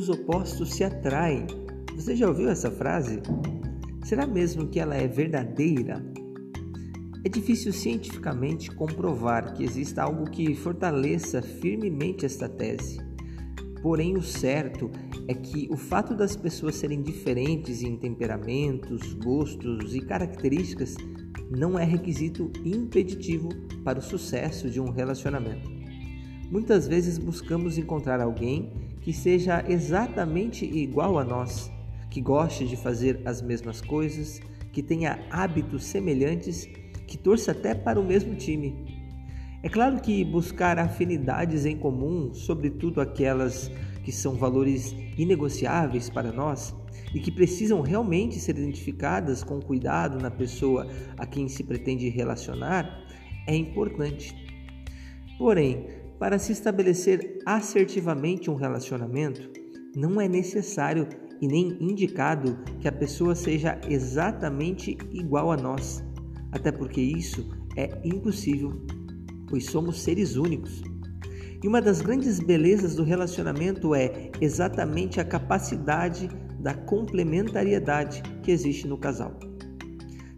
os opostos se atraem. Você já ouviu essa frase? Será mesmo que ela é verdadeira? É difícil cientificamente comprovar que exista algo que fortaleça firmemente esta tese. Porém, o certo é que o fato das pessoas serem diferentes em temperamentos, gostos e características não é requisito impeditivo para o sucesso de um relacionamento. Muitas vezes buscamos encontrar alguém que seja exatamente igual a nós, que goste de fazer as mesmas coisas, que tenha hábitos semelhantes que torça até para o mesmo time. É claro que buscar afinidades em comum, sobretudo aquelas que são valores inegociáveis para nós e que precisam realmente ser identificadas com cuidado na pessoa a quem se pretende relacionar, é importante. Porém, para se estabelecer assertivamente um relacionamento, não é necessário e nem indicado que a pessoa seja exatamente igual a nós até porque isso é impossível, pois somos seres únicos. E uma das grandes belezas do relacionamento é exatamente a capacidade da complementariedade que existe no casal.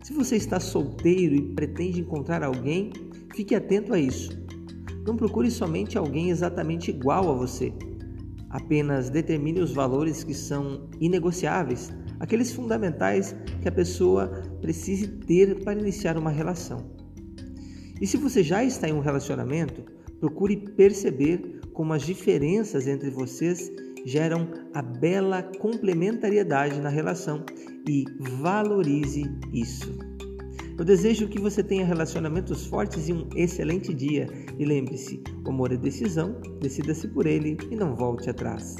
Se você está solteiro e pretende encontrar alguém, fique atento a isso. Não procure somente alguém exatamente igual a você. Apenas determine os valores que são inegociáveis aqueles fundamentais que a pessoa precise ter para iniciar uma relação. E se você já está em um relacionamento, procure perceber como as diferenças entre vocês geram a bela complementariedade na relação e valorize isso. Eu desejo que você tenha relacionamentos fortes e um excelente dia. E lembre-se: o amor é decisão, decida-se por ele e não volte atrás.